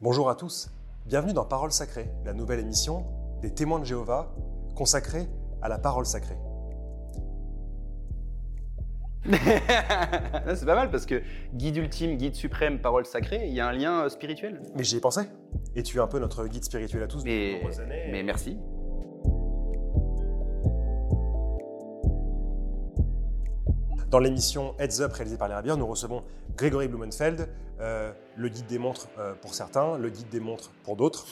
Bonjour à tous, bienvenue dans Parole sacrée, la nouvelle émission des témoins de Jéhovah consacrée à la parole sacrée. c'est pas mal parce que guide ultime, guide suprême, parole sacrée, il y a un lien euh, spirituel. Mais j'y ai pensé. Et tu es un peu notre guide spirituel à tous depuis de nombreuses années. mais merci. Dans l'émission Heads Up réalisée par les Rabières, nous recevons Grégory Blumenfeld, euh, le guide des montres euh, pour certains, le guide des montres pour d'autres,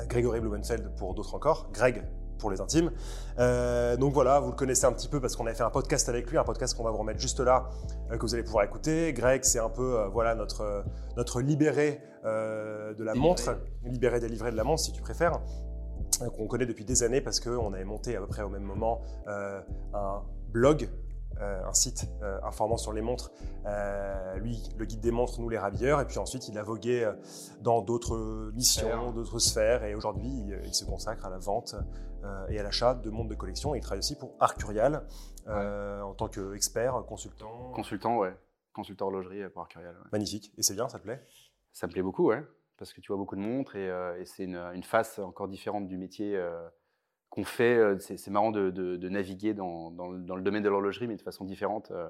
euh, Grégory Blumenfeld pour d'autres encore, Greg pour les intimes. Euh, donc voilà, vous le connaissez un petit peu parce qu'on avait fait un podcast avec lui, un podcast qu'on va vous remettre juste là, euh, que vous allez pouvoir écouter. Greg, c'est un peu euh, voilà notre, notre libéré de la Délivré. montre, libéré délivré de la montre si tu préfères qu'on connaît depuis des années parce qu'on avait monté à peu près au même moment un blog, euh, un site euh, informant sur les montres. Euh, lui, le guide des montres, nous les ravilleurs. Et puis ensuite, il a vogué dans d'autres missions, d'autres sphères. Et aujourd'hui, il, il se consacre à la vente et à l'achat de montres de collection. Et il travaille aussi pour Arcurial en tant qu'expert, consultant. Consultant, ouais. Consultant horlogerie pour Arcurial. ouais. Magnifique. Et c'est bien, ça te plaît? Ça me plaît beaucoup, ouais. Parce que tu vois beaucoup de montres et, et c'est une, une face encore différente du métier qu'on fait. Euh, C'est marrant de, de- de naviguer dans, dans le, dans le domaine de l'horlogerie, mais de façon différente. euh,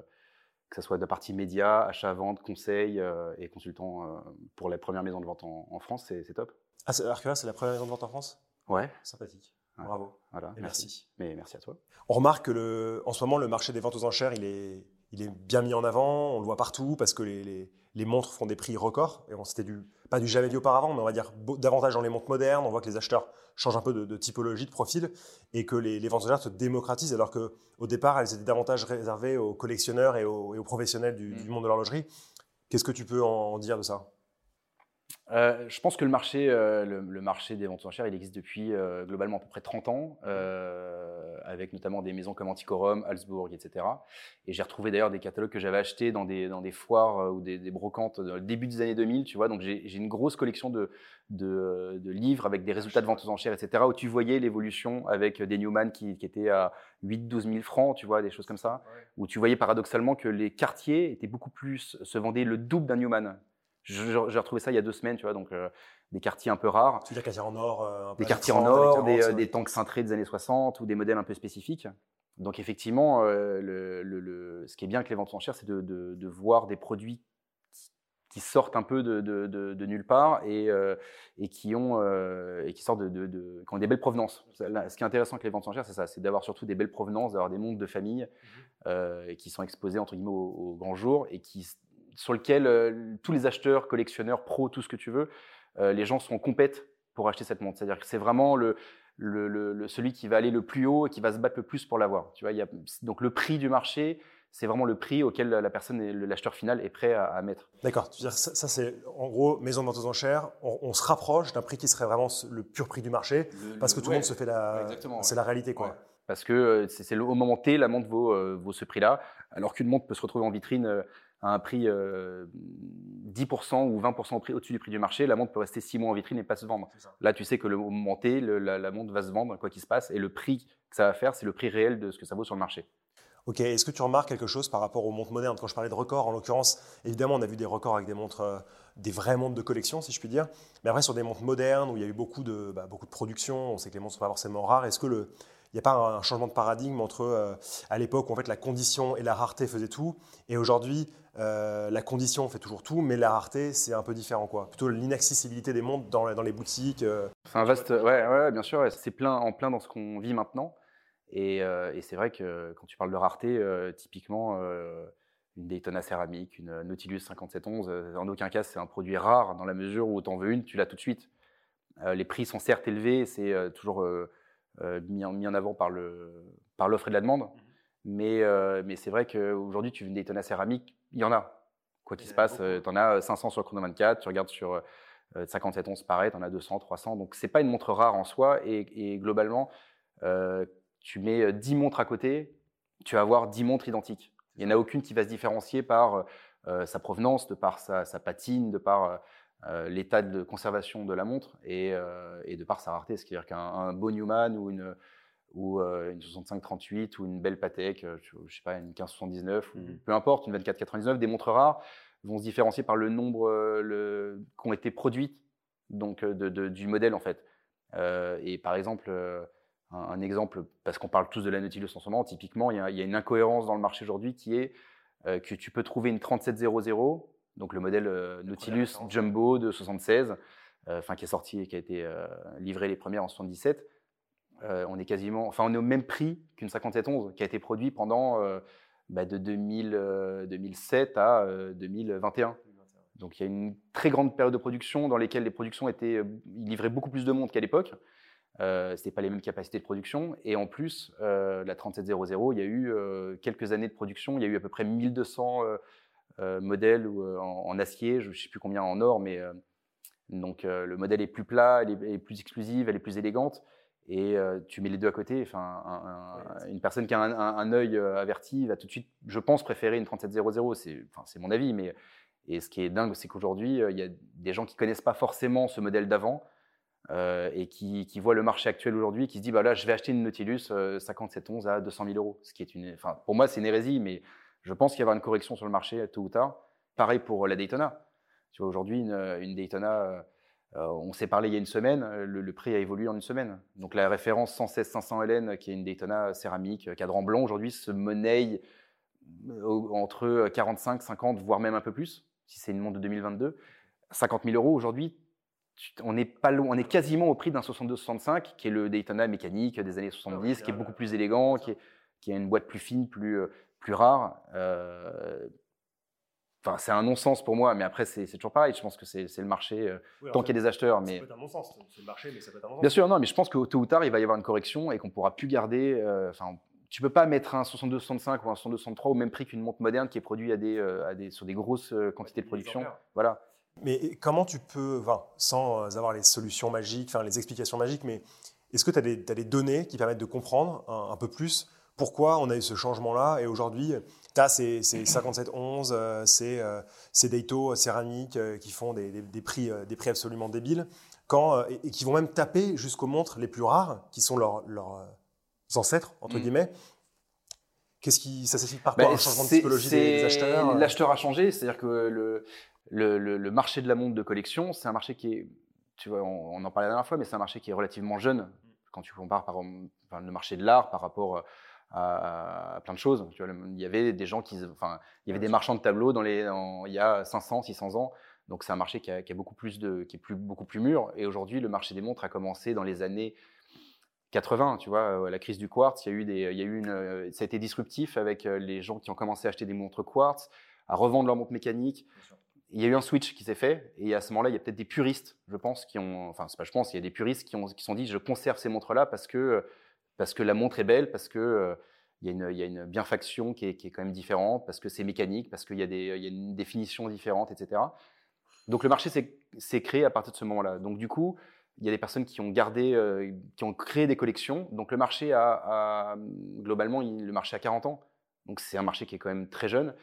que ce soit de la partie média, achat, vente, conseil euh, et consultant euh, pour les premières maisons de vente en, en France, c'est top. Ah, c'est- la première maison de vente en France? Ouais, Sympathique. Ouais. Bravo. voilà. Et merci. Mais merci à toi. On remarque que le, en ce moment, le marché des ventes aux enchères, il est, il est bien mis en avant. On le voit partout parce que les, les- les montres font des prix records. Et on du, pas du jamais vu auparavant, mais on va dire davantage dans les montres modernes. On voit que les acheteurs changent un peu de, de typologie, de profil, et que les, les ventes se démocratisent, alors que au départ, elles étaient davantage réservées aux collectionneurs et aux, et aux professionnels du, Mm. du monde de l'horlogerie. Qu'est-ce que tu peux en dire de ça? Euh, je pense que le marché, euh, le, le marché des ventes aux enchères, il existe depuis euh, globalement à peu près 30 ans, avec notamment des maisons comme Antiquorum, Halsbourg, etc. Et j'ai retrouvé d'ailleurs des catalogues que j'avais achetés dans des, dans des foires ou des, des brocantes dans le début des années 2000, tu vois. Donc j'ai une grosse collection de, de, de livres avec des résultats de ventes aux enchères, etc., où tu voyais l'évolution avec des Newman qui, qui étaient à 8-12 000 francs, tu vois, des choses comme ça, où tu voyais paradoxalement que les quartiers étaient beaucoup plus, se vendaient le double d'un Newman. J'ai retrouvé ça il y a deux semaines, tu vois, donc euh, des quartiers un peu rares, Tu veux dire quartier en or euh, des quartiers en 30, années or, 40, des, euh, des tanks cintrés des années 60 ou des modèles un peu spécifiques. Donc effectivement, euh, le, le- le- ce qui est bien avec les ventes aux enchères, c'est de, de- de voir des produits qui- sortent un peu de, de- nulle part et, euh, et qui ont euh, et qui sortent de, qui ont des belles provenances. Ce qui est intéressant avec les ventes aux enchères, c'est ça, c'est d'avoir surtout des belles provenances, d'avoir des montres de famille euh, qui sont exposés entre guillemets au, au grand jour et qui sur lequel euh, tous les acheteurs, collectionneurs, pros, tout ce que tu veux, euh, les gens sont compètent pour acheter cette montre. C'est-à-dire que c'est vraiment le, le, le- le- celui qui va aller le plus haut et qui va se battre le plus pour l'avoir. Tu vois, il y a, donc le prix du marché, c'est vraiment le prix auquel la personne, l'acheteur final est prêt à, à mettre. D'accord. Ça, ça, c'est en gros maison de vente aux enchères. On, on se rapproche d'un prix qui serait vraiment le pur prix du marché parce que tout le monde se fait la. C'est ouais. la réalité, quoi. Ouais. Parce que euh, c'est au moment T, la montre vaut, euh, vaut ce prix-là, alors qu'une montre peut se retrouver en vitrine euh, à un prix euh, 10% ou 20% au prix- au-dessus du prix du marché. La montre peut rester 6 mois en vitrine et pas se vendre. Là, tu sais que le moment T, le- la, la montre va se vendre, quoi qu'il se passe, et le prix que ça va faire, c'est le prix réel de ce que ça vaut sur le marché. Ok. Est-ce que tu remarques quelque chose par rapport aux montres modernes? Quand je parlais de records, en l'occurrence, évidemment, on a vu des records avec des montres, euh, des vraies montres de collection, si je puis dire. Mais après, sur des montres modernes où il y a eu beaucoup de, bah, beaucoup de production, on sait que les montres sont pas forcément rares. Est-ce que le il n'y a pas un changement de paradigme entre euh, à l'époque où en fait la condition et la rareté faisaient tout, et aujourd'hui euh, la condition fait toujours tout, mais la rareté c'est un peu différent quoi. Plutôt l'inaccessibilité des montres dans, dans les boutiques. euh, C'est un vaste, ouais, ouais, bien sûr, ouais, c'est plein, en plein dans ce qu'on vit maintenant. Et, euh, et c'est vrai que quand tu parles de rareté, euh, typiquement, euh, une Daytona céramique, une Nautilus 5711, euh, en aucun cas c'est un produit rare dans la mesure où tu en veux une, tu l'as tout de suite. Euh, les prix sont certes élevés, c'est euh, toujours mis, en, mis en avant par le par l'offre et la demande, mais, euh, mais c'est vrai qu'aujourd'hui, tu veux une Daytona céramique, il y en a. Quoi qu'il se en a passe, tu en as 500 sur le chrono 24, tu regardes sur euh, 57 11 pareil, tu en as 200, 300. Donc, c'est pas une montre rare en soi. Et, et globalement, euh, tu mets euh, 10 montres à côté, tu vas avoir 10 montres identiques. Il n'y en a aucune qui va se différencier par euh, sa provenance, de par sa, sa patine, de par euh, l'état de conservation de la montre et, euh, et de par sa rareté. C'est-à-dire qu'un un beau Newman ou une, ou euh, une 6538 ou une belle Patek, euh, je, sais pas, une 1579 ou Mhm. peu importe, une 2499, des montres rares vont se différencier par le nombre euh, le, qui ont été produites donc du modèle en fait. et par exemple, un, exemple, parce qu'on parle tous de la Nautilus en ce moment, typiquement, il y, a, une incohérence dans le marché aujourd'hui qui est que tu peux trouver une 3700, donc le modèle Nautilus Jumbo de 76, enfin qui est sorti et qui a été livré les premières en 77 euh, on est quasiment, enfin, on est au même prix qu'une 5711 qui a été produit pendant euh, bah, de 2007 euh, à 2021. Donc il y a une très grande période de production dans lesquelles les productions étaient, livraient beaucoup plus de monde qu'à l'époque. Ce pas les mêmes capacités de production. Et en plus, la 3700, il y a eu quelques années de production. Il y a eu à peu près 1200 modèles en, acier, je ne sais plus combien en or, mais donc le modèle est plus plat, elle est, plus exclusive, elle est plus élégante et euh, tu mets les deux à côté. Enfin, une personne qui a un, œil euh, averti va tout de suite, je pense, préférer une 3700. C'est, enfin, c'est mon avis, mais et ce qui est dingue, c'est qu'aujourd'hui, euh, il y a des gens qui connaissent pas forcément ce modèle d'avant et qui, qui, voient le marché actuel aujourd'hui et qui se disent, bah là, je vais acheter une Nautilus 5711 à 200 000 euros. Ce qui est une, enfin, pour moi, c'est une hérésie, mais je pense qu'il y aura une correction sur le marché tôt ou tard. Pareil pour la Daytona. Tu vois, aujourd'hui, une, une Daytona euh, on s'est parlé il y a une semaine, euh, le, prix a évolué en une semaine. Donc la référence 116-500 LN, qui est une Daytona céramique, euh, cadran blanc, aujourd'hui se monnaie entre 45, 50, voire même un peu plus, si c'est une montre de 2022. 50 000 euros aujourd'hui, on est, pas loin, on est quasiment au prix d'un 62-65, qui est le Daytona mécanique des années 70, qui est beaucoup plus élégant, qui, a une boîte plus fine, plus, plus rare c'est un non-sens pour moi, mais après, c'est toujours pareil. Je pense que c'est le marché, euh, tant qu'il y a des acheteurs. Mais... Ça peut être un non-sens, c'est le marché, mais ça peut être un non-sens. Bien sûr, non, mais je pense que tôt ou tard, il va y avoir une correction et qu'on pourra plus garder. Euh, enfin, tu peux pas mettre un 62-65 ou un 62-63 au même prix qu'une montre moderne qui est produite à des, euh, à des, sur des grosses quantités de production. Voilà. Mais comment tu peux, enfin, sans avoir les solutions magiques, enfin, les explications magiques, mais est-ce que tu as, as, des données qui permettent de comprendre un, un peu plus pourquoi on a eu ce changement-là et aujourd'hui, tu as ces, 5711, euh, ces, euh, ces Daito céramiques euh, qui font des, prix, des prix absolument débiles quand, et, qui vont même taper jusqu'aux montres les plus rares, qui sont leurs, leurs ancêtres, entre mm. guillemets. Qu'est-ce qui, ça s'explique par quoi Un changement de psychologie des, acheteurs L'acheteur a changé, c'est-à-dire que le, le, le, marché de la montre de collection, c'est un marché qui est, tu vois, on, en parlait la dernière fois, mais c'est un marché qui est relativement jeune quand tu compares par, le marché de l'art par rapport à, plein de choses. Tu vois, il y avait des gens qui, enfin, il y avait des marchands de tableaux dans les, il y a 500, 600 ans. Donc c'est un marché qui, a, beaucoup plus de, qui est plus, beaucoup plus mûr. Et aujourd'hui, le marché des montres a commencé dans les années 80. Tu vois, la crise du quartz, il y a eu des, il y a eu une, ça a été disruptif avec euh, les gens qui ont commencé à acheter des montres quartz, à revendre leurs montres mécaniques. Il y a eu un switch qui s'est fait, et à ce moment-là, il y a peut-être des puristes, je pense, qui ont, enfin, c'est pas je pense, il y a des puristes qui ont, qui sont dit, je conserve ces montres-là parce que parce que la montre est belle, parce que euh, il y, a une bienfaction qui est, quand même différente, parce que c'est mécanique, parce qu'il y, a une définition différente, etc. Donc le marché s'est créé à partir de ce moment-là. Donc du coup, il y a des personnes qui ont gardé, euh, qui ont créé des collections. Donc le marché a, globalement, le marché a 40 ans. Donc c'est un marché qui est quand même très jeune.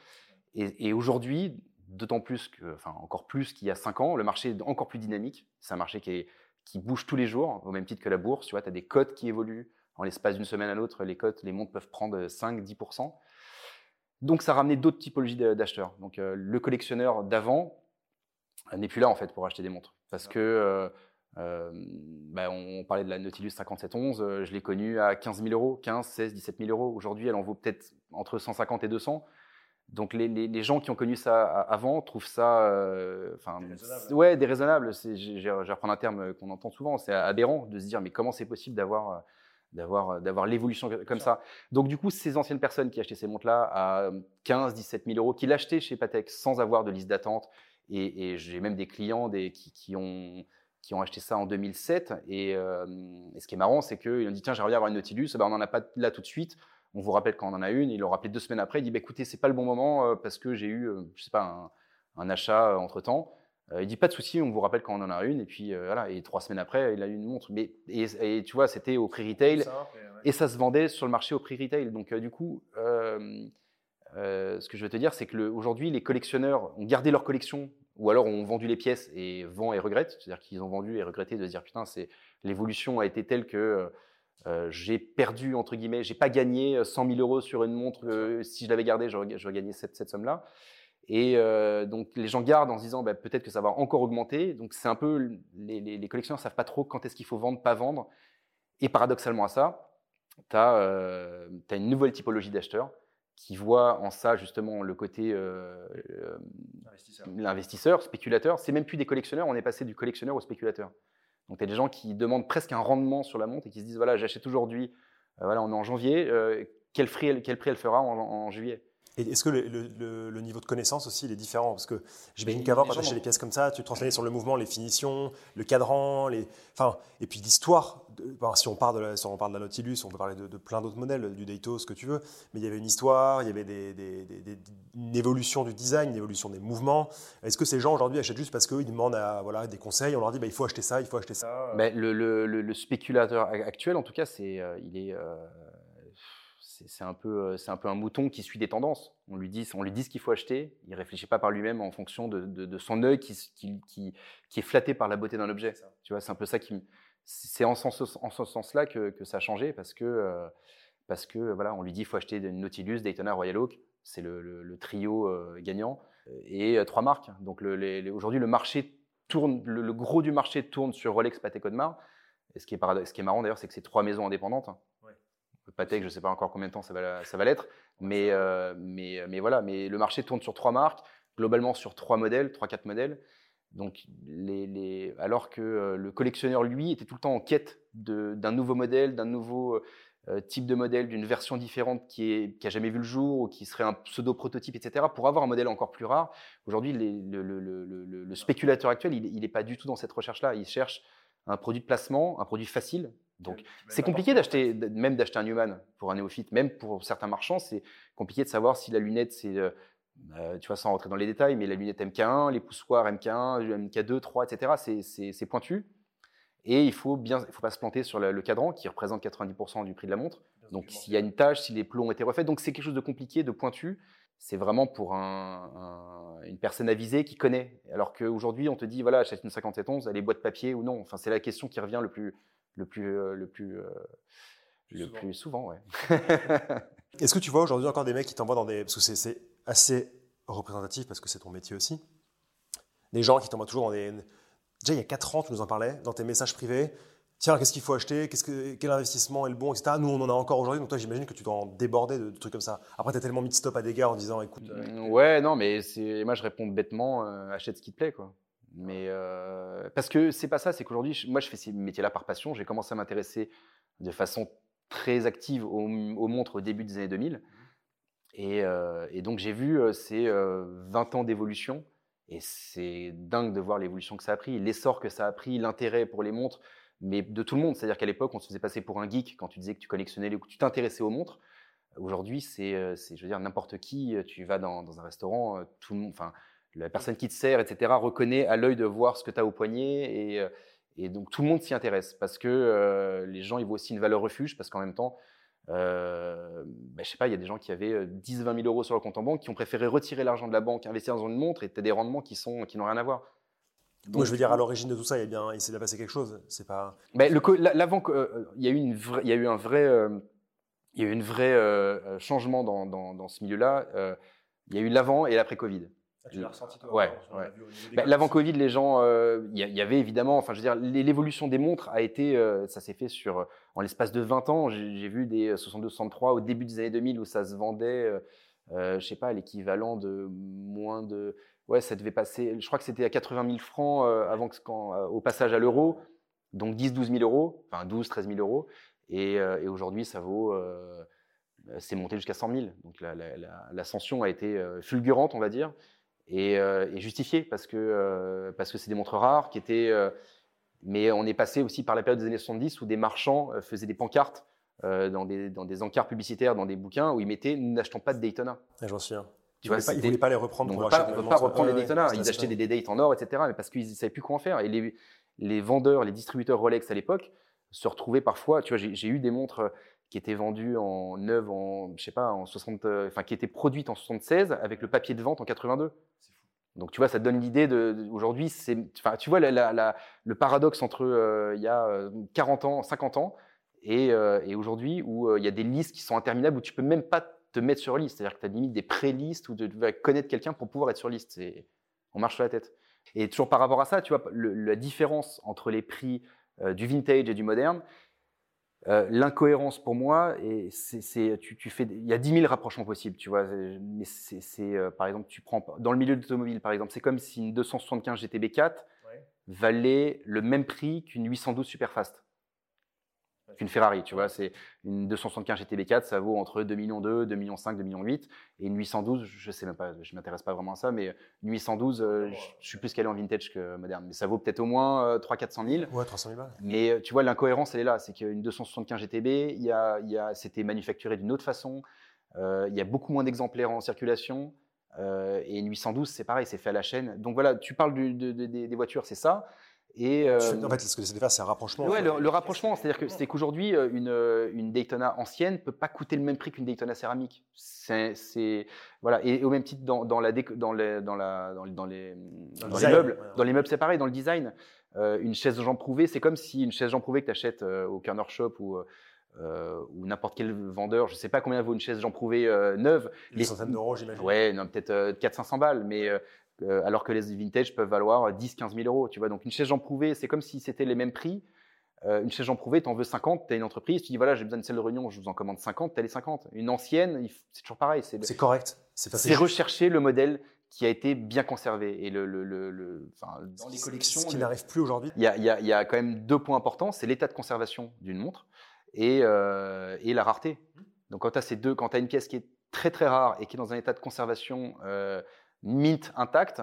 Et, aujourd'hui, d'autant plus enfin encore plus qu'il y a 5 ans, le marché est encore plus dynamique. C'est un marché qui, qui bouge tous les jours, au même titre que la bourse. Tu vois, tu as des cotes qui évoluent, en l'espace d'une semaine à l'autre, les cotes, les montres peuvent prendre 5-10%. Donc ça a ramené d'autres typologies d'acheteurs. Donc euh, le collectionneur d'avant euh, n'est plus là en fait pour acheter des montres. Parce que euh, bah, on parlait de la Nautilus 5711, je l'ai connue à 15 000 euros, 15, 16, 17 000 euros. Aujourd'hui, elle en vaut peut-être entre 150 et 200. Donc les, gens qui ont connu ça avant trouvent ça, enfin, ouais, déraisonnable. Je vais reprendre un terme qu'on entend souvent, c'est aberrant de se dire mais comment c'est possible d'avoir d'avoir euh, d'avoir l'évolution comme ça. Donc du coup, ces anciennes personnes qui achetaient ces montres-là à 15, 17 000 euros, qui l'achetaient chez Patek sans avoir de liste d'attente, et, j'ai même des clients des, qui, ont qui ont acheté ça en 2007. Euh, et, ce qui est marrant, c'est qu'ils ont dit tiens, j'aimerais avoir une Nautilus. Ben, on n'en a pas là tout de suite. On vous rappelle quand on en a une. Ils l'ont rappelé deux semaines après. Il dit bah, écoutez, c'est pas le bon moment euh, parce que j'ai eu, je sais pas, un, un achat entre temps. Euh, il dit pas de souci, on vous rappelle quand on en a une. Et puis euh, voilà, et trois semaines après, il a eu une montre. Mais et, tu vois, c'était au prix retail et ça se vendait sur le marché au prix retail. Donc euh, du coup, ce que je veux te dire, c'est que aujourd'hui, les collectionneurs ont gardé leur collection ou alors ont vendu les pièces et vendent et regrettent. C'est-à-dire qu'ils ont vendu et regretté de se dire putain, c'est l'évolution a été telle que j'ai perdu entre guillemets, j'ai pas gagné 100 000 euros sur une montre. si je l'avais gardée, j'aurais gagné cette, cette somme-là. Et donc les gens gardent en se disant bah, peut-être que ça va encore augmenter. Donc c'est un peu les, les, les collectionneurs savent pas trop quand est-ce qu'il faut vendre, pas vendre. Et paradoxalement à ça, tu as, une nouvelle typologie d'acheteurs qui voient en ça justement le côté euh, l'investisseur, spéculateur. C'est même plus des collectionneurs, on est passé du collectionneur au spéculateur. Donc tu as des gens qui demandent presque un rendement sur la montre et qui se disent voilà, j'achète aujourd'hui, voilà, on est en janvier, quel, prix, quel prix elle fera en juillet? Et est-ce que le, niveau de connaissance aussi il est différent? Parce que j'imagine qu'avant, quand tu achetais des pièces comme ça, tu te renseignais sur le mouvement, les finitions, le cadran, les... enfin, et puis l'histoire. si, on parle de la, si on parle de la Nautilus, on peut parler de, plein d'autres modèles, du Daito, ce que tu veux, mais il y avait une histoire, il y avait des, une évolution du design, une évolution des mouvements. Est-ce que ces gens aujourd'hui achètent juste parce qu'ils demandent à, voilà, des conseils On leur dit bah, il faut acheter ça, il faut acheter ça? Mais le, spéculateur actuel, en tout cas, c'est, euh, il est. Euh, c'est un, peu, euh, un peu un mouton qui suit des tendances. On lui dit, on lui dit ce qu'il faut acheter. Il réfléchit pas par lui-même en fonction de, son œil qui, qui, qui, est flatté par la beauté d'un objet. Tu vois, c'est un peu ça qui. C'est en, sens, en ce sens-là que, que, ça a changé parce que, euh, parce que voilà, on lui dit qu'il faut acheter une Nautilus, Daytona, Royal Oak. C'est le, trio euh, gagnant et trois marques. Donc aujourd'hui, le marché tourne, le, gros du marché tourne sur Rolex, Patek Audemars. Et ce qui est, ce qui est marrant d'ailleurs, c'est que c'est trois maisons indépendantes. Patek, je ne sais pas encore combien de temps ça va, ça va l'être, mais, euh, mais, mais voilà. Mais le marché tourne sur trois marques, globalement sur trois modèles, trois quatre modèles. Donc, les, les, alors que euh, le collectionneur, lui, était tout le temps en quête d'un nouveau modèle, d'un nouveau euh, type de modèle, d'une version différente qui, est, qui a jamais vu le jour ou qui serait un pseudo prototype, etc. Pour avoir un modèle encore plus rare. Aujourd'hui, le, le, le, le, spéculateur actuel, il n'est pas du tout dans cette recherche-là. Il cherche un produit de placement, un produit facile, donc, c'est compliqué d'acheter, même d'acheter un Newman pour un néophyte, même pour certains marchands, c'est compliqué de savoir si la lunette, c'est, euh, euh, tu vois, sans rentrer dans les détails, mais la lunette MK1, les poussoirs MK1, MK2, 3, etc., c'est pointu. Et il faut bien, il faut pas se planter sur le, cadran qui représente 90% du prix de la montre. Donc, s'il y a une tâche, si les plombs ont été refaits, donc c'est quelque chose de compliqué, de pointu. C'est vraiment pour une personne avisée qui connaît. Alors qu'aujourd'hui, on te dit, voilà, achète une 5711, elle est boîte papier ou non. Enfin, c'est la question qui revient le plus, le plus, euh, le plus, euh, le souvent. plus souvent. Ouais. Est-ce que tu vois aujourd'hui encore des mecs qui t'envoient dans des. Parce que c'est assez représentatif parce que c'est ton métier aussi. Des gens qui t'envoient toujours dans des. Déjà, il y a 4 ans, tu nous en parlais, dans tes messages privés. Tiens, qu'est-ce qu'il faut acheter? Qu'est-ce que, Quel investissement est le bon, etc. Nous, on en a encore aujourd'hui, donc toi, j'imagine que tu dois en déborder de, trucs comme ça. Après, tu as tellement mis de stop à des gars en disant écoute. Euh, ouais, non, mais moi, je réponds bêtement achète ce qui te plaît, quoi. Mais parce que c'est pas ça, c'est qu'aujourd'hui, moi, je fais ces métiers-là par passion. J'ai commencé à m'intéresser de façon très active aux, montres au début des années 2000. Et, et donc, j'ai vu ces 20 ans d'évolution. Et c'est dingue de voir l'évolution que ça a pris, l'essor que ça a pris, l'intérêt pour les montres, mais de tout le monde. C'est-à-dire qu'à l'époque, on se faisait passer pour un geek quand tu disais que tu collectionnais les, que tu t'intéressais aux montres. Aujourd'hui, c'est, je veux dire, n'importe qui. Tu vas dans, dans un restaurant, tout le monde, enfin, la personne qui te sert, etc., reconnaît à l'œil de voir ce que tu as au poignet. Et, euh, et, donc tout le monde s'y intéresse parce que euh, les gens, ils voient aussi une valeur refuge parce qu'en même temps, euh, bah, je sais pas, il y a des gens qui avaient 10, 20 000 euros sur leur compte en banque qui ont préféré retirer l'argent de la banque, investir dans une montre et tu as des rendements qui sont qui n'ont rien à voir. Donc, je veux dire, à l'origine de tout ça, il, y a bien, il s'est passé quelque chose. C'est pas. Mais le, l'avant, il y a eu une il y a eu un vrai, il y a eu une vraie changement dans, dans, dans ce milieu-là. il y a eu l'avant et l'après Covid. Tu l'as ressenti toi Ouais. Bah, l'avant Covid, les gens, euh, il y, avait évidemment, enfin je veux dire, l'évolution des montres a été, euh, ça s'est fait sur, en l'espace de 20 ans. J'ai vu des 62-63 au début des années 2000 où ça se vendait, euh, je sais pas, l'équivalent de moins de, ouais, ça devait passer, je crois que c'était à 80 000 francs avant que, quand, au passage à l'euro, donc 10-12 000 euros, enfin 12-13 000 euros, et, et aujourd'hui ça vaut c'est monté jusqu'à 100 000. Donc l'ascension a été fulgurante, on va dire et, euh, et justifié parce que euh, parce que c'est des montres rares qui étaient. Euh, mais on est passé aussi par la période des années 70 où des marchands faisaient des pancartes dans, des, dans des encarts publicitaires, dans des bouquins où ils mettaient Nous n'achetons pas de Daytona. Ah, J'en souviens. Tu vois, ils ne voulaient pas les reprendre. On ne veut pas reprendre les Daytona. ils achetaient des Daytona en or, etc. Mais parce qu'ils ne savaient plus quoi en faire. Et les, les vendeurs, les distributeurs Rolex à l'époque se retrouvaient parfois. Tu vois, j'ai eu des montres qui étaient vendues en neuve en, je sais pas, en 60, enfin, qui étaient produites en 76 avec le papier de vente en 82. Donc tu vois, ça te donne l'idée de, aujourd'hui, c'est, enfin, tu vois le paradoxe entre euh, il y a 40 euh, ans, 50 ans et, euh, et aujourd'hui où il y a des listes qui sont interminables où tu peux même pas te mettre sur liste. C'est-à-dire que tu as limite des pré-listes où tu vas connaître quelqu'un pour pouvoir être sur liste. On marche sur la tête. Et toujours par rapport à ça, tu vois, la différence entre les prix euh, du vintage et du moderne, euh, l'incohérence pour moi, et c'est, tu, tu, fais, il y a 10 000 rapprochements possibles, tu vois. Mais c'est, euh, par exemple, tu prends dans le milieu de l'automobile, par exemple, c'est comme si une 275 GTB 4 valait le même prix qu'une 812 Superfast qu'une Ferrari, tu vois. C'est une 275 GTB4, ça vaut entre 2 millions 2, 2 millions 5, 2 millions 8. Et une 812, je sais même pas, je m'intéresse pas vraiment à ça, mais une 812, euh, je, suis plus calé en vintage que moderne. Mais ça vaut peut-être au moins 3 400 000. Ouais, 300 000 balles. Mais euh, tu vois, l'incohérence, elle est là. C'est qu'une 275 GTB, il y a, il y a, c'était manufacturé d'une autre façon. Euh, il y a beaucoup moins d'exemplaires en circulation. et une 812, c'est pareil, c'est fait à la chaîne. Donc voilà, tu parles des voitures, c'est ça. Et, euh, en fait, ce que j'essaie de faire, c'est un rapprochement. Ouais, le, rapprochement, c'est-à-dire que c'est qu'aujourd'hui, euh, une, euh, une, Daytona ancienne peut pas coûter le même prix qu'une Daytona céramique. C'est voilà, et, au même titre dans, dans la dans les dans la dans, dans les dans, les meubles, dans les meubles, c'est pareil, dans le design. une chaise Jean Prouvé, c'est comme si une chaise Jean Prouvé que tu achètes au corner shop ou ou n'importe quel vendeur, je sais pas combien vaut une chaise Jean Prouvé neuve. Une centaine d'euros, j'imagine. Ouais, peut-être 400-500 balles, mais euh, alors que les vintage peuvent valoir 10-15 000 euros. Tu vois, donc une chaise Jean Prouvé, c'est comme si c'était les mêmes prix. Euh, une chaise Jean Prouvé, tu en veux 50, tu as une entreprise, tu dis voilà, j'ai besoin de celle de réunion, je vous en commande 50, tu as les 50. Une ancienne, c'est toujours pareil. C'est correct. C'est rechercher le modèle qui a été bien conservé. Et le, dans les collections. Ce qui n'arrive plus aujourd'hui. Il y, y a, quand même deux points importants c'est l'état de conservation d'une montre et, euh, et, la rareté. Donc quand tu as ces deux, quand tu as une pièce qui est très très rare et qui est dans un état de conservation mint intact,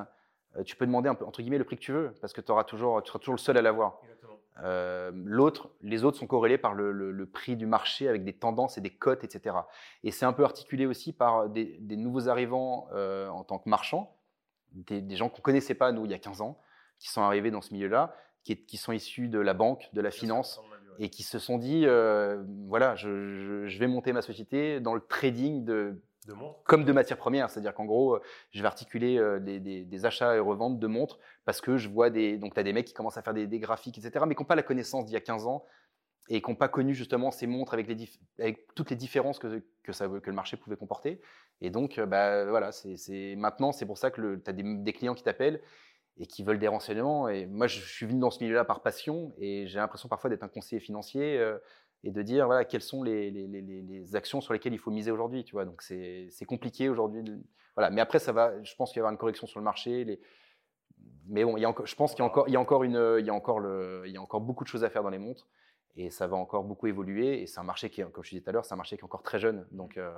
euh, tu peux demander un peu, entre guillemets le prix que tu veux, parce que tu, auras toujours, tu seras toujours le seul à l'avoir. Euh, l'autre, les autres sont corrélés par le, prix du marché avec des tendances et des cotes, etc. Et c'est un peu articulé aussi par des, nouveaux arrivants euh, en tant que marchands, des, gens qu'on ne connaissait pas, nous, il y a 15 ans, qui sont arrivés dans ce milieu-là, qui, qui, sont issus de la banque, de la finance, et qui se sont dit, voilà, je, je, vais monter ma société dans le trading de comme de matières premières, c'est-à-dire qu'en gros, euh, je vais articuler euh, des, achats et reventes de montres parce que je vois des. Donc, tu as des mecs qui commencent à faire des, graphiques, etc., mais qui n'ont pas la connaissance d'il y a 15 ans et qui n'ont pas connu justement ces montres avec, toutes les différences que, que le marché pouvait comporter. Et donc, euh, bah, voilà, c'est maintenant, c'est pour ça que tu as des, clients qui t'appellent et qui veulent des renseignements. Et moi, je suis venu dans ce milieu-là par passion et j'ai l'impression parfois d'être un conseiller financier et de dire voilà quelles sont les, les, les, actions sur lesquelles il faut miser aujourd'hui tu vois. Donc c'est compliqué aujourd'hui voilà. Mais après ça va je pense qu'il y aura une correction sur le marché les... mais bon il y a encore, je pense qu'il y a encore il y a encore une il y a encore le il y a encore beaucoup de choses à faire dans les montres et ça va encore beaucoup évoluer et c'est un marché qui comme je disais tout à l'heure c'est un marché qui est encore très jeune. Donc euh,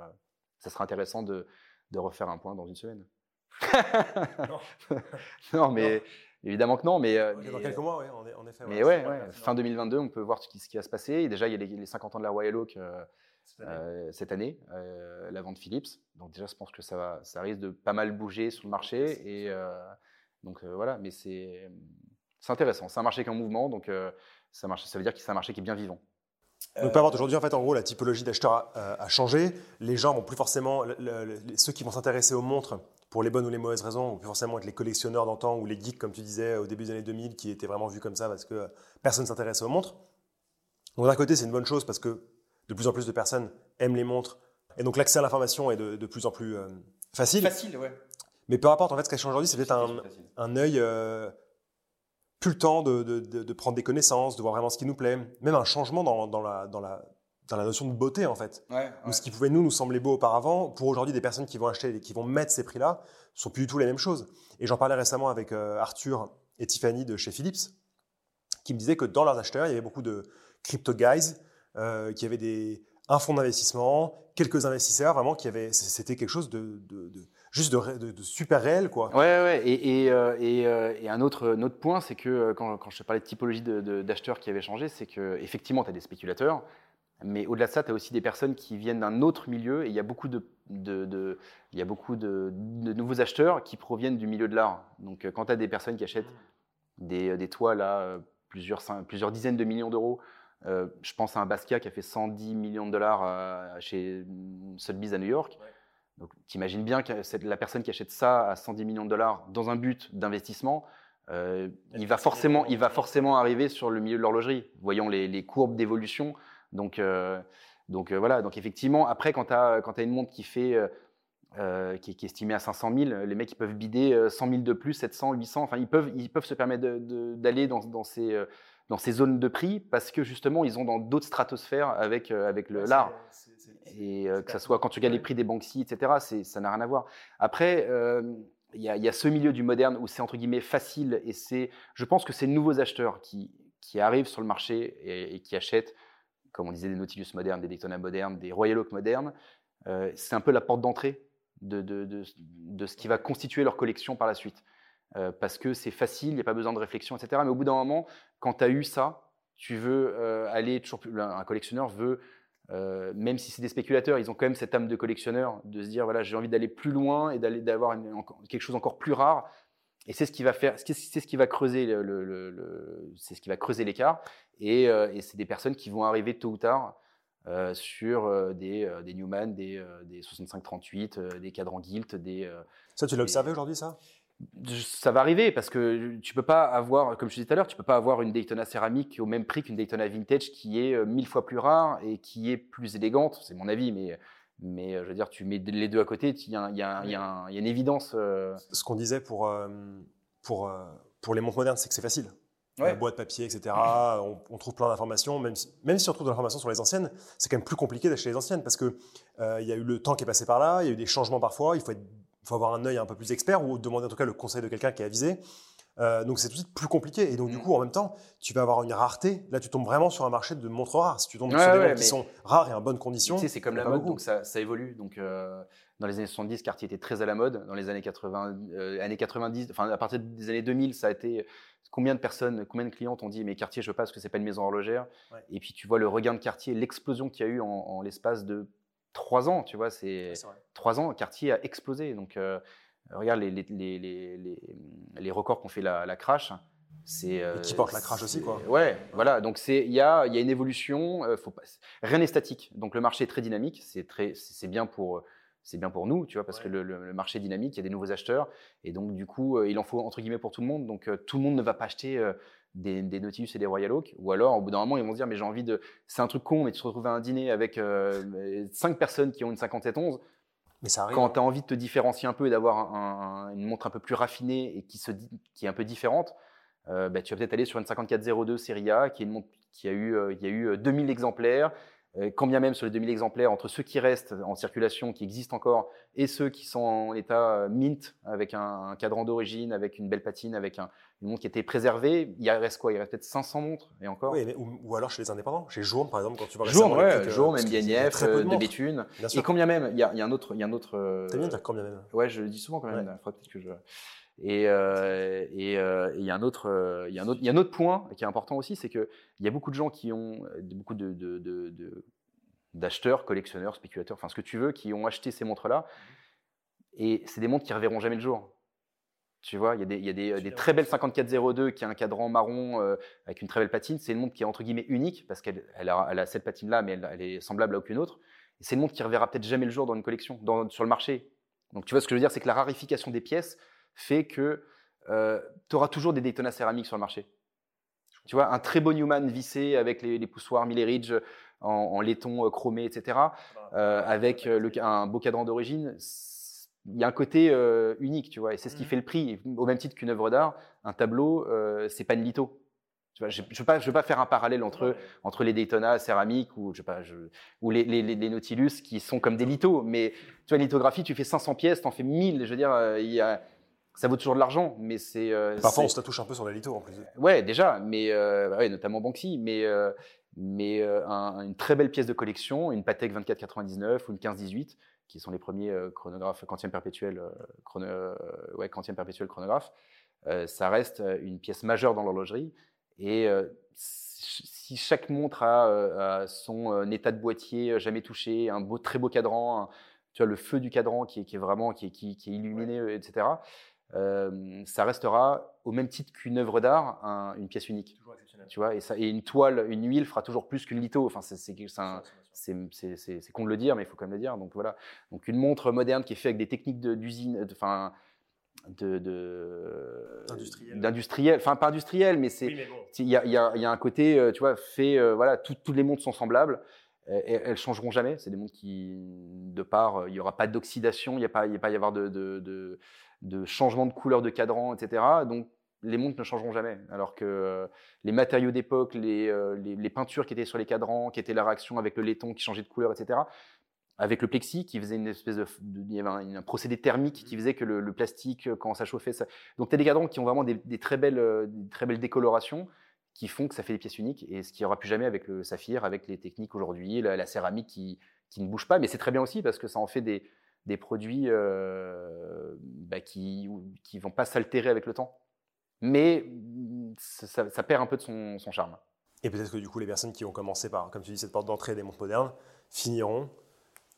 ça sera intéressant de, de refaire un point dans une semaine. Non. non mais Évidemment que non, mais. Euh, dans quelques mois, oui, en, effet. Mais ouais, fin 2022, on peut voir ce qui, ce qui, va se passer. Et déjà, il y a les, 50 ans de la Royal Oak euh, cette année, euh, la vente Philips. Donc, déjà, je pense que ça, va, ça risque de pas mal bouger sur le marché. Et donc, voilà, mais c'est intéressant. C'est un marché qui est en mouvement, donc ça, marche, ça veut dire que c'est un marché qui est bien vivant. Donc, peu importe, aujourd'hui, en fait, en gros, la typologie d'acheteurs a, changé. Les gens vont plus forcément, ceux qui vont s'intéresser aux montres pour les bonnes ou les mauvaises raisons, forcément être les collectionneurs d'antan ou les geeks, comme tu disais au début des années 2000, qui étaient vraiment vus comme ça parce que personne ne s'intéressait aux montres. Donc d'un côté, c'est une bonne chose parce que de plus en plus de personnes aiment les montres. Et donc l'accès à l'information est de, plus en plus euh, facile. Facile, ouais. Mais peu importe, en fait, ce qui change aujourd'hui, c'est peut-être un, un, œil, euh, plus le temps de, de, prendre des connaissances, de voir vraiment ce qui nous plaît. Même un changement dans, dans, la, dans, la, dans la notion de beauté en fait. ce qui pouvait nous nous sembler beau auparavant, pour aujourd'hui des personnes qui vont acheter, qui vont mettre ces prix-là, sont plus du tout les mêmes choses. Et j'en parlais récemment avec euh, Arthur et Tiffany de chez Philips, qui me disaient que dans leurs acheteurs, il y avait beaucoup de crypto guys, euh, qui avaient des un fonds d'investissement, quelques investisseurs vraiment qui avaient, c'était quelque chose de, juste de, super réel quoi. Ouais ouais et, et, euh, et, un autre, autre point c'est que quand, quand, je te parlais de typologie d'acheteurs qui avaient changé, c'est que effectivement tu as des spéculateurs, mais au-delà de ça, tu as aussi des personnes qui viennent d'un autre milieu et il y a beaucoup de, de, il y a beaucoup de, nouveaux acheteurs qui proviennent du milieu de l'art. Donc, euh, quand tu as des personnes qui achètent des, euh, des toiles à euh, plusieurs, plusieurs dizaines de millions d'euros, je pense à un Basquiat qui a fait 110 millions de dollars chez Sotheby's à New York. Donc, tu imagines bien que la personne qui achète ça à 110 millions de dollars dans un but d'investissement, il, va forcément, il va forcément arriver sur le milieu de l'horlogerie. Voyons les, les courbes d'évolution donc, euh, Donc voilà, donc effectivement, après, quand tu as, as, une montre qui fait euh, qui, est estimé à 500 000. Les mecs, ils peuvent bider 100 euh, 000 de plus, 700, 800. Enfin, ils peuvent, ils peuvent se permettre d'aller dans, dans, ces, euh, dans ces zones de prix parce que justement, ils ont dans d'autres stratosphères avec, avec l'art. Et que ce soit quand tu regardes les prix des Banksy, etc., ça n'a rien à voir. Après, il y, y, a ce milieu du moderne où c'est entre guillemets facile et c'est, je pense que c'est nouveaux acheteurs qui, qui arrivent sur le marché et, qui achètent, comme on disait, des Nautilus modernes, des Daytona modernes, des Royal Oak modernes. c'est un peu la porte d'entrée de, de, ce qui va constituer leur collection par la suite. Euh, parce que c'est facile, il n'y a pas besoin de réflexion, etc. Mais au bout d'un moment, quand tu as eu ça, tu veux euh, aller toujours plus. Un collectionneur veut, euh, même si c'est des spéculateurs, ils ont quand même cette âme de collectionneur, de se dire voilà, j'ai envie d'aller plus loin et d'aller d'avoir quelque chose encore plus rare. Et c'est ce qui va faire, c'est ce qui va creuser le, c'est ce qui va creuser l'écart. Et, et c'est des personnes qui vont arriver tôt ou tard euh, sur euh, des, euh, des, Newman, des, des 6538, des cadrans Gilt. Des, ça, tu l'as observé aujourd'hui, ça? Ça va arriver parce que tu peux pas avoir, comme je disais tout à l'heure, tu peux pas avoir une Daytona céramique au même prix qu'une Daytona vintage qui est mille fois plus rare et qui est plus élégante. C'est mon avis, mais mais je veux dire, tu mets les deux à côté, il y, y, y, y, a une évidence. Ce qu'on disait pour pour pour les montres modernes, c'est que c'est facile la boîte papier, etc. On, trouve plein d'informations. Même si, même si on trouve de l'information sur les anciennes, c'est quand même plus compliqué d'acheter les anciennes parce que euh, il y a eu le temps qui est passé par là, il y a eu des changements parfois. Il faut, faut avoir un œil un peu plus expert ou demander en tout cas le conseil de quelqu'un qui est avisé. Euh, donc c'est tout de suite plus compliqué. Et donc du mm. coup, en même temps, tu vas avoir une rareté. Là, tu tombes vraiment sur un marché de montres rares. Si tu tombes sur des montres qui sont rares et en bonne condition, tu sais, c'est comme la mode, donc ça, ça, évolue. Donc euh, dans les années 70, Cartier était très à la mode. Dans les années 80, années 90, enfin à partir des années 2000, ça a été combien de personnes, combien de clients ont dit mais Cartier, je veux pas parce que c'est pas une maison horlogère. Et puis tu vois le regain de Cartier, l'explosion qu'il y a eu en, l'espace de trois ans, tu vois, c'est trois ans, Cartier a explosé. Donc euh, regarde les, les, les, les records qu'ont fait la, la crash. C'est euh, qui porte la crash aussi, quoi. Ouais, voilà. Donc c'est il y a, y a une évolution. Euh, faut pas, rien n'est statique. Donc le marché est très dynamique. C'est très, c'est bien pour c'est bien pour nous, tu vois, parce que le, marché est dynamique, il y a des nouveaux acheteurs, et donc du coup, euh, il en faut entre guillemets pour tout le monde. Donc euh, tout le monde ne va pas acheter euh, des, Nautilus et des Royal Oak, ou alors au bout d'un moment, ils vont se dire, mais j'ai envie de, c'est un truc con, mais tu te retrouves à un dîner avec cinq personnes qui ont une 5711. Ça. Quand tu as envie de te différencier un peu et d'avoir une montre un peu plus raffinée et qui, se, qui est un peu différente, bah, tu vas peut-être aller sur une 5402 Serie A, qui est une montre qui a eu, il y a eu 2000 exemplaires, euh, quand bien même sur les 2000 exemplaires, entre ceux qui restent en circulation, qui existent encore, et ceux qui sont en état euh, mint, avec un, cadran d'origine, avec une belle patine, avec un, une montre qui était préservée, il reste quoi? Il reste peut-être 500 montres, et encore? Oui, ou, alors chez les indépendants, chez Journe par exemple, quand tu vas Journe, ouais, Journe, MBNF, de, de Béthune. Et quand bien même, il y a, y a un autre... Y a un autre bien de dire quand bien même. Ouais, je le dis souvent quand même, il faudrait peut-être que je... Et euh, euh, il y a un autre, euh, y y a un point qui est important aussi, c'est que il y a beaucoup de gens qui ont beaucoup de, de, de, d'acheteurs, collectionneurs, spéculateurs, enfin ce que tu veux, qui ont acheté ces montres-là. Et c'est des montres qui ne reverront jamais le jour. Tu vois, il y a des, il y a des, des très belles 5402 qui a un cadran marron avec une très belle patine. C'est une montre qui est entre guillemets unique parce qu'elle elle a, elle a, cette patine-là, mais elle, elle, est semblable à aucune autre. Et c'est une montre qui ne reverra peut-être jamais le jour dans une collection, dans, sur le marché. Donc tu vois, ce que je veux dire, c'est que la rarification des pièces fait que euh, tu auras toujours des Daytona céramiques sur le marché. Tu vois, un très beau Newman vissé avec les, les poussoirs Miller Ridge en, en laiton euh, chromé, etc., euh, avec le, un beau cadran d'origine, il y a un côté unique, tu vois, et c'est ce qui mmh. fait le prix. Au même titre qu'une œuvre d'art, un tableau, c'est pas une litho. Tu vois, je ne veux, pas, je veux pas faire un parallèle entre, entre les Daytona céramiques ou, je sais pas, je, ou les, les, les, Nautilus qui sont comme des lithos. Mais tu vois, lithographie, tu fais 500 pièces, tu en fais 1000. Je veux dire, il y a, ça vaut toujours de l'argent, mais c'est. Euh, Parfois, on se touche un peu sur la litho en plus. Ouais, déjà, mais euh, bah ouais, notamment Banksy, mais euh, mais une très belle pièce de collection, une Patek 2499 ou une 1518, qui sont les premiers chronographes quantième perpétuel, chrono, ouais, quantième perpétuel chronographe. ça reste une pièce majeure dans l'horlogerie, et si chaque montre a, son état de boîtier jamais touché, un beau, très beau cadran, tu vois le feu du cadran qui est, qui est vraiment qui est, qui, qui est illuminé, etc ça restera au même titre qu'une œuvre d'art, une pièce unique. Tu vois, et, ça, et une toile, une huile fera toujours plus qu'une litho. Enfin, c'est con de le dire, mais il faut quand même le dire. Donc voilà. Donc une montre moderne qui est faite avec des techniques d'usine, enfin de, d'industriel, enfin pas industriel, mais c'est il y, a, y, a, y, a, un côté, tu vois, fait, voilà, toutes les montres sont semblables. elles, ne changeront jamais. C'est des montres qui, de part, il n'y aura pas d'oxydation, il n'y a pas, il pas y avoir de, de, de, changement de couleur de cadran, etc. Donc les montres ne changeront jamais. Alors que les matériaux d'époque, les, les, peintures qui étaient sur les cadrans, qui étaient la réaction avec le laiton qui changeait de couleur, etc., avec le plexi qui faisait une espèce de, il y avait un, procédé thermique qui faisait que le, plastique quand ça chauffait ça donc tu as des cadrans qui ont vraiment des, très belles des très belles décolorations qui font que ça fait des pièces uniques et ce qu'il n'y aura plus jamais avec le saphir avec les techniques aujourd'hui la, céramique qui, qui, ne bouge pas mais c'est très bien aussi parce que ça en fait des, des produits euh, bah, qui qui vont pas s'altérer avec le temps mais ça, ça, perd un peu de son, son charme et peut-être que du coup les personnes qui ont commencé par comme tu dis cette porte d'entrée des montres modernes finiront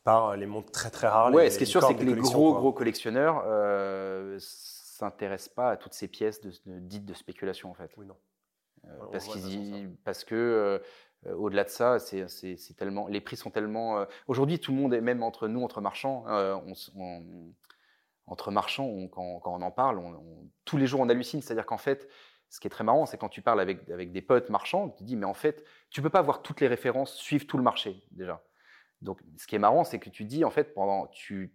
par les montres très très rares. Ouais, ce qui est sûr, c'est que les gros gros collectionneurs euh, s'intéressent pas à toutes ces pièces de, dites de spéculation en fait. Oui, non. Euh, parce, parce que euh, au-delà de ça, c'est tellement, les prix sont tellement. Euh, aujourd'hui, tout le monde, même entre nous, entre marchands, on, entre marchands, quand, quand, on en parle, tous les jours on hallucine. C'est-à-dire qu'en fait, ce qui est très marrant, c'est quand tu parles avec, avec des potes marchands, tu te dis, mais en fait, tu peux pas avoir toutes les références, suivre tout le marché déjà. Donc, ce qui est marrant, c'est que tu dis, en fait, pendant, tu,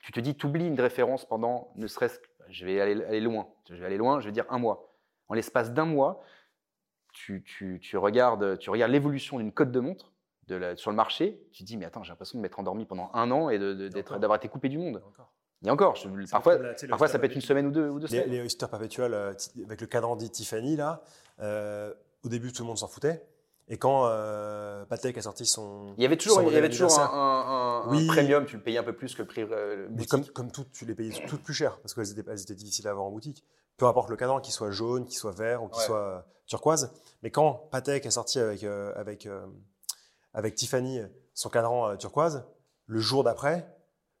tu te dis, tu oublies une référence pendant, ne serait-ce que, je vais aller, aller, loin, je vais aller loin, je vais dire un mois. En l'espace d'un mois, tu, tu, tu, regardes, tu regardes l'évolution d'une cote de montre de la, sur le marché, tu te dis, mais attends, j'ai l'impression de m'être endormi pendant un an et d'avoir été coupé du monde. Et encore, parfois, parfois ça peut être une semaine ou deux, ou deux les, semaines. Les Oyster Perpetual euh, avec le cadran dit Tiffany, là, euh, au début, tout le monde s'en foutait. Et quand euh, Patek a sorti son. Il y avait toujours, il y avait toujours un, un, premium, tu le payais un peu plus que le prix. Euh, comme, comme toutes, tu les payais toutes plus cher parce qu'elles étaient, elles étaient difficiles à avoir en boutique. Peu importe le cadran, qu'il soit jaune, qu'il soit vert ou qu'il soit euh, turquoise. Mais quand Patek a sorti avec, euh, avec, avec Tiffany son cadran turquoise, le jour d'après,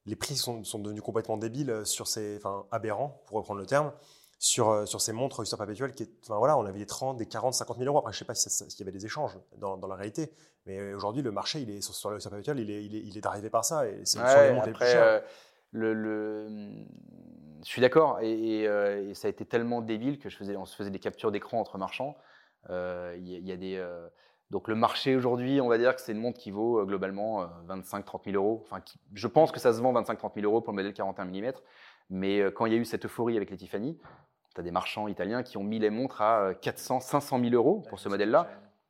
les prix sont, sont, devenus complètement débiles sur ces. Enfin, aberrants, pour reprendre le terme sur, euh, sur ces montres Oyster Perpetual qui enfin voilà, on avait des 30, des 40, 50 000 euros. Après, je sais pas s'il y avait des échanges dans, dans la réalité, mais aujourd'hui, le marché, il est sur, sur Oyster Perpetual, il est, il est, il est arrivé par ça et c'est sur les montres les plus chères. Euh, le, le, je suis d'accord et, euh, et, ça a été tellement débile que je faisais, on se faisait des captures d'écran entre marchands. Il y, a des donc le marché aujourd'hui, on va dire que c'est une montre qui vaut globalement 25-30 000 euros. Enfin, je pense que ça se vend 25-30 000 euros pour le modèle 41 mm. Mais quand il y a eu cette euphorie avec les Tiffany, tu as des marchands italiens qui ont mis les montres à 400, 500 000 euros pour ce modèle-là.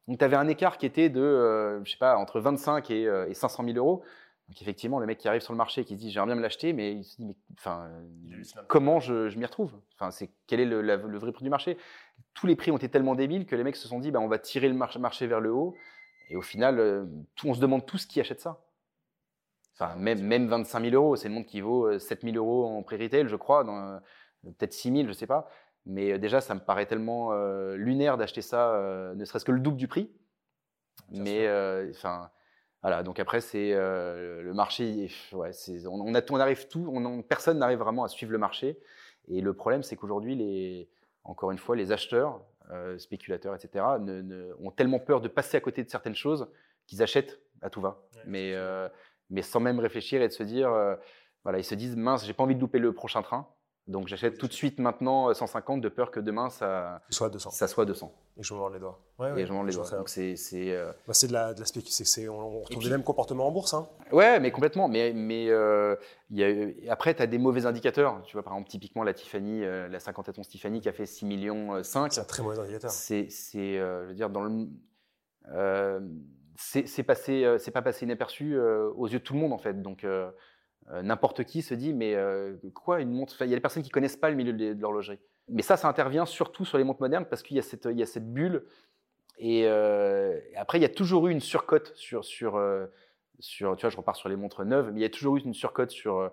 Donc tu avais un écart qui était de, euh, je sais pas, entre 25 et, euh, et 500 000 euros. Donc effectivement, le mec qui arrive sur le marché, qui se dit j'aimerais bien me l'acheter, mais il se dit mais enfin, comment je, je m'y retrouve? Enfin, c'est quel est le, le, vrai prix du marché? Tous les prix ont été tellement débiles que les mecs se sont dit bah, on va tirer le marché vers le haut. Et au final, euh, tout, on se demande tous qui achète ça. Enfin, même, même 25 000 euros, c'est une montre qui vaut 7 000 euros en pré-retail, je crois. Dans, peut-être 6000, je sais pas. Mais euh, déjà, ça me paraît tellement euh, lunaire d'acheter ça, euh, ne serait-ce que le double du prix. mais enfin, voilà. Donc après, c'est le marché. Ouais, on, on, arrive tout. On, personne n'arrive vraiment à suivre le marché. Et le problème, c'est qu'aujourd'hui, les, encore une fois, les acheteurs, spéculateurs, etc., ne, ont tellement peur de passer à côté de certaines choses qu'ils achètent à tout va. mais, mais sans même réfléchir et de se dire, voilà, ils se disent mince, j'ai pas envie de louper le prochain train. Donc j'achète tout de suite maintenant 150 euh, de peur que demain ça soit 200. Ça soit 200. Et je me mords les doigts. et je me mords les doigts. Donc c'est c'est euh, bah, de la de la on, on retrouve les mêmes comportements en bourse hein. Ouais, mais complètement mais mais euh, y a, après tu as des mauvais indicateurs, tu vois par exemple typiquement la Tiffany la 51 Tiffany qui a fait 6 millions 5. C'est un très mauvais indicateur. C'est c'est je veux dire dans le c'est passé c'est pas passé inaperçu aux yeux de tout le monde en fait. Donc euh, n'importe qui se dit mais euh, quoi une montre? Il y a des personnes qui connaissent pas le milieu de, l'horlogerie. Mais ça, ça intervient surtout sur les montres modernes parce qu'il y a cette, il y a cette bulle. Et euh, après, il y a toujours eu une surcote sur, sur, sur, tu vois, je repars sur les montres neuves, mais il y a toujours eu une surcote sur,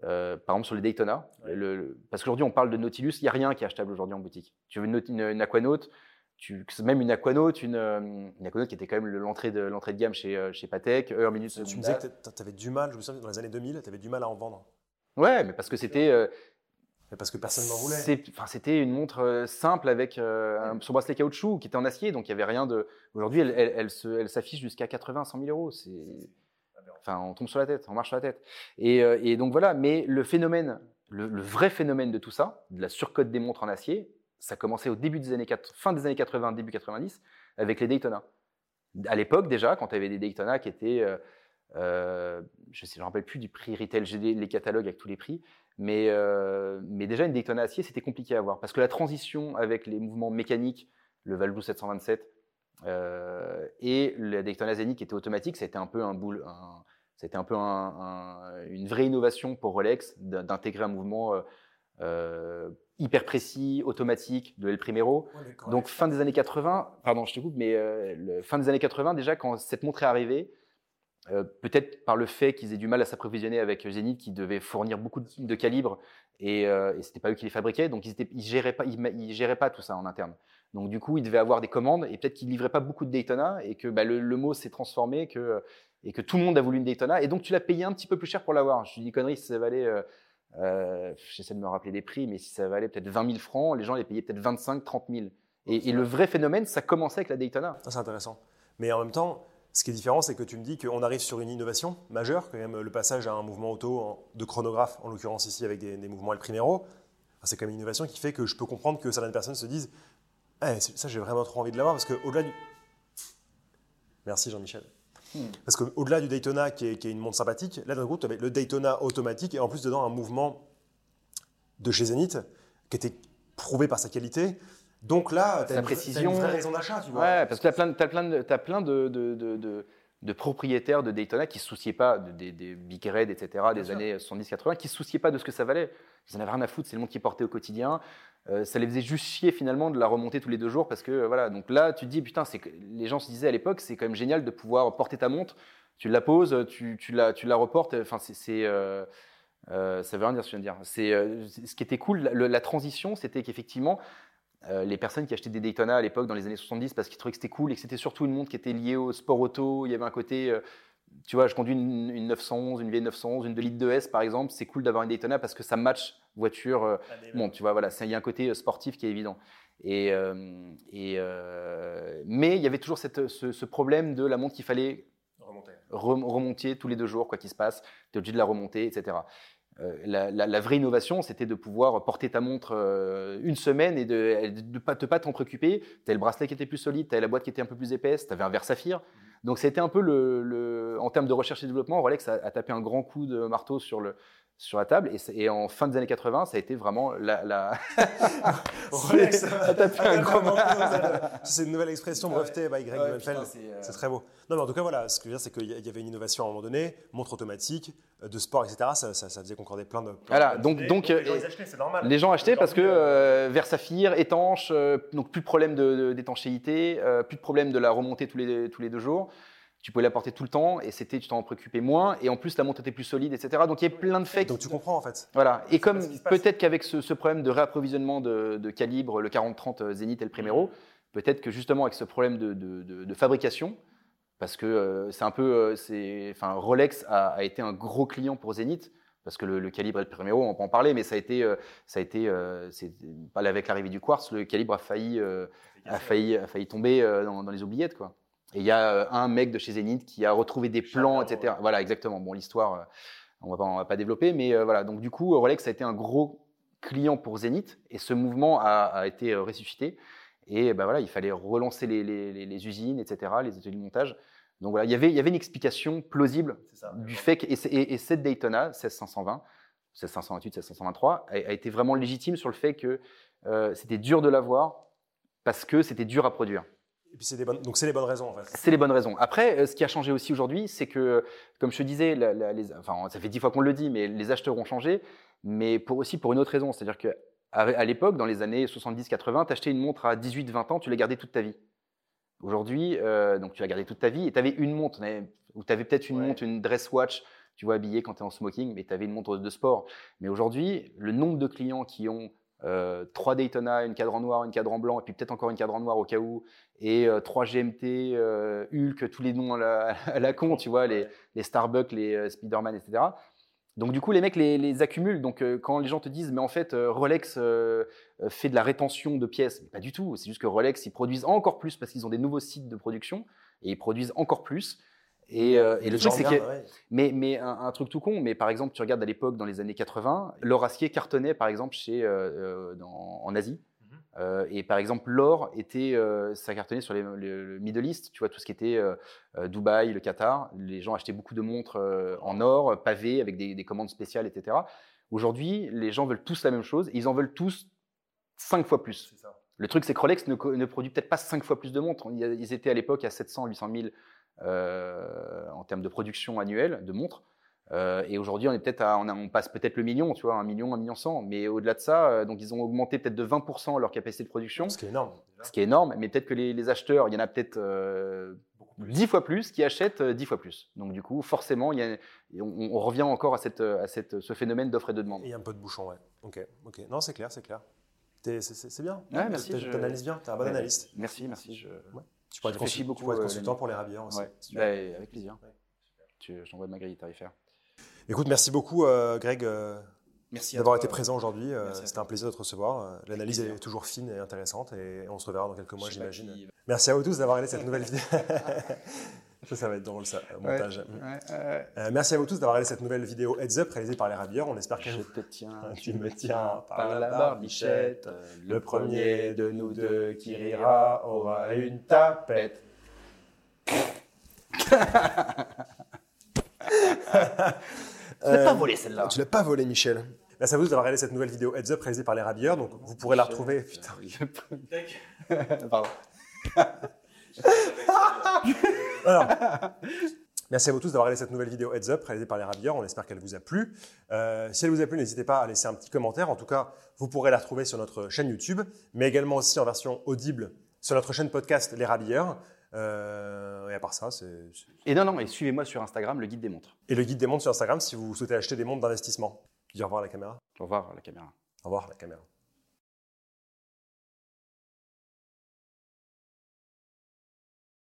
par exemple, sur les Daytona. Le, parce qu'aujourd'hui, on parle de Nautilus, il n'y a rien qui est achetable aujourd'hui en boutique. Tu veux une, une, une Aquanaut, tu, même une Aquanaut, une, une Aquanaut qui était quand même l'entrée de, l'entrée de gamme chez, euh, chez Patek, heure, minute, Tu me disais que tu avais du mal, je me souviens, dans les années 2000, tu avais du mal à en vendre. Ouais, mais parce que c'était. Euh, parce que personne n'en voulait. C'était une montre euh, simple avec un, son bracelet caoutchouc qui était en acier, donc il n'y avait rien de. Aujourd'hui, elle, elle, elle s'affiche jusqu'à 80, 100 000 euros. C'est. Enfin, on tombe sur la tête, on marche sur la tête. Et, et donc voilà, mais le phénomène, le, le, vrai phénomène de tout ça, de la surcote des montres en acier, ça commençait au début des années fin des années 80, début 90, avec les Daytona. À l'époque, déjà, quand tu avais des Daytona qui étaient. Euh, euh, je ne me rappelle plus du prix retail, j'ai les catalogues avec tous les prix. Mais, mais déjà, une Daytona acier, c'était compliqué à avoir. Parce que la transition avec les mouvements mécaniques, le Valjoux 727 et la Daytona Zenith qui était automatique, ça un peu un boule. c'était un peu une vraie innovation pour Rolex d'intégrer un mouvement euh, hyper précis, automatique de El Primero. Donc fin des années 80, pardon, je te coupe, mais euh, fin des années 80 déjà quand cette montre est arrivée, euh, peut-être par le fait qu'ils aient du mal à s'approvisionner avec Zenith qui devait fournir beaucoup de, calibres et, et c'était pas eux qui les fabriquaient, donc ils, étaient, géraient pas, ils, géraient pas tout ça en interne. Donc du coup, ils devaient avoir des commandes et peut-être qu'ils livraient pas beaucoup de Daytona et que bah, le, mot s'est transformé que, et que tout le monde a voulu une Daytona et donc tu l'as payé un petit peu plus cher pour l'avoir. Je dis connerie, ça valait euh, j'essaie de me rappeler des prix, mais si ça valait peut-être 20 000 francs, les gens les payaient peut-être 25, 30 000. Et, le vrai phénomène, ça commençait avec la Daytona. c'est intéressant. Mais en même temps, ce qui est différent, c'est que tu me dis qu'on arrive sur une innovation majeure, quand même le passage à un mouvement auto de chronographe, en l'occurrence ici avec des, mouvements El Primero. C'est quand même une innovation qui fait que je peux comprendre que certaines personnes se disent eh, ça, j'ai vraiment trop envie de l'avoir parce qu'au-delà du. Merci Jean-Michel. Hmm. Parce qu'au-delà du Daytona, qui est, une montre sympathique, là, d'un coup, tu avais le Daytona automatique et en plus, dedans, un mouvement de chez Zenith qui était prouvé par sa qualité. Donc là, tu as, une vraie raison d'achat, tu vois. Ouais, parce que tu as plein, as plein, de, as plein de, de, de, propriétaires de Daytona qui ne se souciaient pas des, des Big Red, etc., des années 70-80, qui ne se souciaient pas de ce que ça valait. Ils en avaient rien à foutre, c'est le monde qui portait au quotidien. Euh, ça les faisait juste chier finalement de la remonter tous les deux jours parce que voilà. Donc là, tu te dis putain, c'est les gens se disaient à l'époque, c'est quand même génial de pouvoir porter ta montre, tu la poses, tu, tu la, tu la reportes. Enfin, c'est euh, euh, ça veut rien dire ce que je viens de dire. C'est ce qui était cool, la, transition, c'était qu'effectivement. Les personnes qui achetaient des Daytona à l'époque dans les années 70 parce qu'ils trouvaient que c'était cool et que c'était surtout une montre qui était liée au sport auto, il y avait un côté tu vois, je conduis une, 911, une V911, une 2 litres 2S par exemple, c'est cool d'avoir une Daytona parce que ça match voiture. Euh, ah, bon, tu vois, voilà, il y a un côté euh, sportif qui est évident. Et, euh, et mais il y avait toujours cette, ce, problème de la montre qu'il fallait remonter. tous les deux jours, quoi qu'il se passe. Tu es obligé de la remonter, etc. la, vraie innovation, c'était de pouvoir porter ta montre une semaine et de ne pas, t'en préoccuper. Tu le bracelet qui était plus solide, tu la boîte qui était un peu plus épaisse, tu avais un verre saphir. Donc c'était un peu le, en termes de recherche et développement, Rolex a, tapé un grand coup de marteau sur le sur la table et, en fin des années 80, ça a été vraiment la. la... Rolex a tapé un grand C'est une nouvelle expression brevetée by Greg ouais, euh, C'est très beau. Non, mais en tout cas, voilà, ce que je veux dire, c'est qu'il y avait une innovation à un moment donné, montre automatique, euh, de sport, etc. Ça, ça, faisait concorder plein de. voilà, donc, donc, les, gens euh, achetaient, normal. les gens achetaient parce que euh, verre saphir, étanche, donc plus de problème d'étanchéité, plus de problème de la remontée tous les, tous les deux jours. Tu pouvais la porter tout le temps et c'était, tu t'en préoccupais moins. Et en plus, la montre était plus solide, etc. Donc il y a plein de faits. Donc tu comprends en fait. Voilà. Et comme peut-être qu'avec ce, problème de réapprovisionnement de, calibre, le 40-30 Zenith et le Primero, mm. peut-être que justement avec ce problème de, de fabrication, parce que euh, c'est un peu, euh, c'est, enfin, Rolex a, été un gros client pour Zenith parce que le, calibre est le premier on peut en parler, mais ça a été, euh, ça a été, c'est, avec l'arrivée du quartz, le calibre a failli, a failli, a failli tomber dans, les oubliettes, quoi. Et il y a un mec de chez Zenith qui a retrouvé des plans, etc. Voilà, exactement. Bon, l'histoire, on va pas, va pas développer, mais voilà. Donc du coup, Rolex a été un gros client pour Zenith et ce mouvement a, a été ressuscité. Et ben voilà, il fallait relancer les, les, usines, etc., les ateliers de montage. Donc voilà, il y avait, il y avait une explication plausible du fait que, et, cette Daytona 16520, 16528, 16523, a, a, été vraiment légitime sur le fait que euh, c'était dur de l'avoir parce que c'était dur à produire. Et puis des bonnes, donc c'est les bonnes raisons en fait. C'est les bonnes raisons. Après, euh, ce qui a changé aussi aujourd'hui, c'est que, comme je te disais, les, enfin, ça fait dix fois qu'on le dit, mais les acheteurs ont changé, mais pour, aussi pour une autre raison, c'est-à-dire que à, l'époque, dans les années 70-80, tu achetais une montre à 18-20 ans, tu l'as gardée toute ta vie. Aujourd'hui, euh, donc tu l'as gardée toute ta vie et tu avais une montre, ou tu avais peut-être une montre, une dress watch, tu vois, habillée quand tu es en smoking, mais tu avais une montre de sport. Mais aujourd'hui, le nombre de clients qui ont euh, 3 Daytona, une cadran noir, une cadran blanc, et puis peut-être encore une cadran noir au cas où, et euh, 3 GMT, euh, Hulk, tous les noms à la, à la con, tu vois, les, les Starbucks, les euh, Spiderman, etc. Donc du coup, les mecs les, accumulent. Donc euh, quand les gens te disent, mais en fait, Rolex fait de la rétention de pièces, pas du tout. C'est juste que Rolex, ils produisent encore plus parce qu'ils ont des nouveaux sites de production et ils produisent encore plus. Et, le truc, c'est que. Mais, mais un, truc tout con, mais par exemple, tu regardes à l'époque, dans les années 80, l'or acier cartonnait, par exemple, chez, en Asie. Euh, et par exemple, l'or était, euh, ça cartonnait sur les, le Middle East, tu vois, tout ce qui était euh, euh, Dubaï, le Qatar. Les gens achetaient beaucoup de montres euh, en or, pavées, avec des, des commandes spéciales, etc. Aujourd'hui, les gens veulent tous la même chose. Ils en veulent tous cinq fois plus. Ça. Le truc, c'est que Rolex ne, ne produit peut-être pas cinq fois plus de montres. Ils étaient à l'époque à 700, 800 000 euh, en termes de production annuelle de montres. Euh, et aujourd'hui, on est peut-être, on, a- on passe peut-être le million, tu vois, un million, un million cent. Mais au-delà de ça, euh, donc ils ont augmenté peut-être de 20% leur capacité de production, Ce qui est énorme. ce qui est énorme. Mais peut-être que les, les acheteurs, il y en a peut-être euh, 10 fois plus qui achètent euh, 10 fois plus. Donc du coup, forcément, il y a- et on, on revient encore à, cette, à cette, ce phénomène d'offre et de demande. Et un peu de bouchon, ouais. Ok, ok. Non, c'est clair, c'est clair. C'est- bien. Ouais, merci, T'as- je- T'analyses bien, t'es un bon Ouais, analyste. Merci, merci. Je... Tu pourrais être, réfléchis consul- beaucoup, tu pourrais être euh, consultant pour les rabières aussi. Ouais, si bah, avec plaisir. Ouais. Tu- je t'envoie ma grille tarifaire. Écoute, merci beaucoup, euh, Greg, euh, Merci d'avoir été présent aujourd'hui. Euh, C'était un plaisir de te recevoir. Euh, L'analyse est toujours fine et intéressante et on se reverra dans quelques mois, Je j'imagine. qui- Merci à vous tous d'avoir regardé cette nouvelle vidéo. ça, ça va être drôle, ça, au montage. Ouais, ouais. Euh, merci à vous tous d'avoir regardé cette nouvelle vidéo Heads Up réalisée par les rabières. On espère que Je te tiens, Tu me tiens par la barbichette. le premier de nous deux qui rira aura une tapette. Tu l'as pas volé celle-là. Tu l'as pas volé, Michel. Merci à vous tous d'avoir regardé cette nouvelle vidéo Heads Up réalisée par les rabières. Donc, vous pourrez la retrouver. Putain. Pardon. Alors, merci à vous tous d'avoir regardé cette nouvelle vidéo Heads Up réalisée par les rabières. On espère qu'elle vous a plu. Euh, si elle vous a plu, n'hésitez pas à laisser un petit commentaire. En tout cas, vous pourrez la retrouver sur notre chaîne YouTube, mais également aussi en version audible sur notre chaîne podcast Les Rabières. Euh, et à part ça, c'est. Et non, non, et suivez-moi sur Instagram, le guide des montres. Et le guide des montres sur Instagram si vous souhaitez acheter des montres d'investissement. Dis au revoir à la caméra. Au revoir la caméra. Au revoir la caméra.